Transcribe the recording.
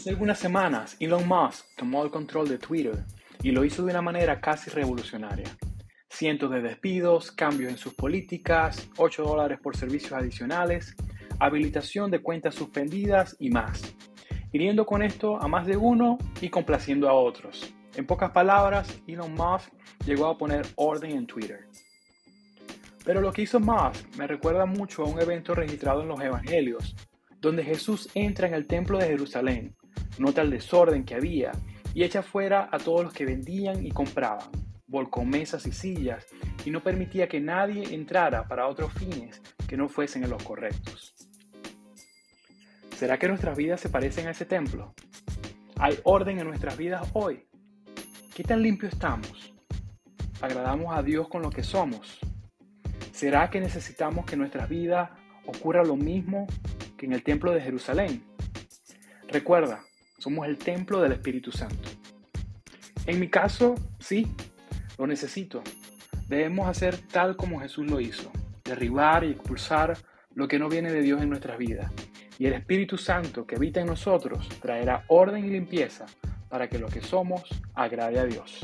Hace algunas semanas, Elon Musk tomó el control de Twitter y lo hizo de una manera casi revolucionaria. Cientos de despidos, cambios en sus políticas, 8 dólares por servicios adicionales, habilitación de cuentas suspendidas y más. Hiriendo con esto a más de uno y complaciendo a otros. En pocas palabras, Elon Musk llegó a poner orden en Twitter. Pero lo que hizo Musk me recuerda mucho a un evento registrado en los Evangelios, donde Jesús entra en el templo de Jerusalén, nota el desorden que había y echa fuera a todos los que vendían y compraban, volcó mesas y sillas y no permitía que nadie entrara para otros fines que no fuesen en los correctos. ¿Será que nuestras vidas se parecen a ese templo? ¿Hay orden en nuestras vidas hoy? ¿Qué tan limpio estamos? ¿Agradamos a Dios con lo que somos? ¿Será que necesitamos que nuestras vidas ocurra lo mismo que en el templo de Jerusalén? Recuerda, somos el templo del Espíritu Santo. En mi caso, sí, lo necesito. Debemos hacer tal como Jesús lo hizo, derribar y expulsar lo que no viene de Dios en nuestras vidas y el Espíritu Santo que habita en nosotros traerá orden y limpieza para que lo que somos agrade a Dios.